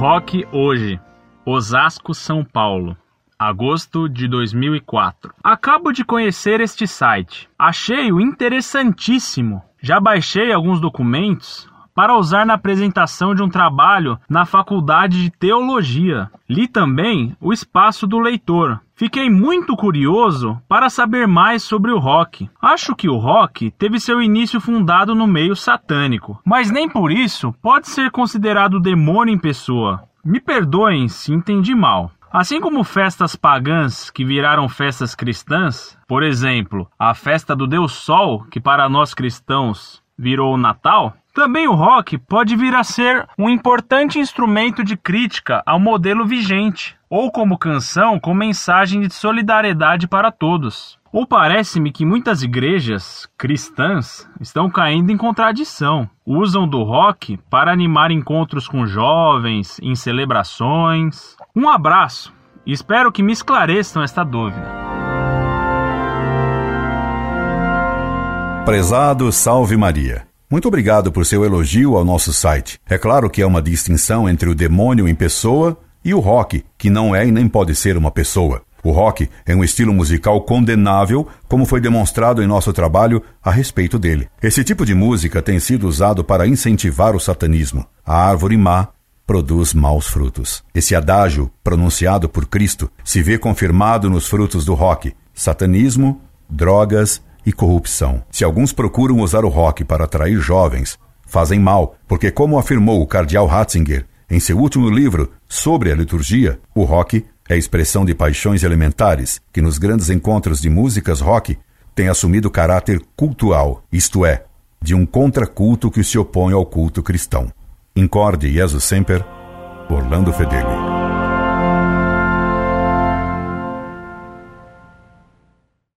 Rock hoje, Osasco, São Paulo. Agosto de 2004. Acabo de conhecer este site. Achei-o interessantíssimo. Já baixei alguns documentos para usar na apresentação de um trabalho na Faculdade de Teologia. Li também o espaço do leitor. Fiquei muito curioso para saber mais sobre o rock. Acho que o rock teve seu início fundado no meio satânico, mas nem por isso pode ser considerado demônio em pessoa. Me perdoem se entendi mal. Assim como festas pagãs que viraram festas cristãs, por exemplo, a festa do Deus Sol, que para nós cristãos virou o Natal, também o rock pode vir a ser um importante instrumento de crítica ao modelo vigente, ou como canção com mensagem de solidariedade para todos. Ou parece-me que muitas igrejas cristãs estão caindo em contradição. Usam do rock para animar encontros com jovens, em celebrações. Um abraço espero que me esclareçam esta dúvida. Prezado Salve Maria. Muito obrigado por seu elogio ao nosso site. É claro que há uma distinção entre o demônio em pessoa e o rock, que não é e nem pode ser uma pessoa. O rock é um estilo musical condenável, como foi demonstrado em nosso trabalho a respeito dele. Esse tipo de música tem sido usado para incentivar o satanismo. A árvore má produz maus frutos. Esse adágio, pronunciado por Cristo, se vê confirmado nos frutos do rock: satanismo, drogas e corrupção. Se alguns procuram usar o rock para atrair jovens, fazem mal, porque, como afirmou o cardeal Ratzinger em seu último livro sobre a liturgia, o rock é expressão de paixões elementares que, nos grandes encontros de músicas rock, tem assumido caráter cultual, isto é, de um contraculto que se opõe ao culto cristão. Incorde Jesus Semper, Orlando Fedeli.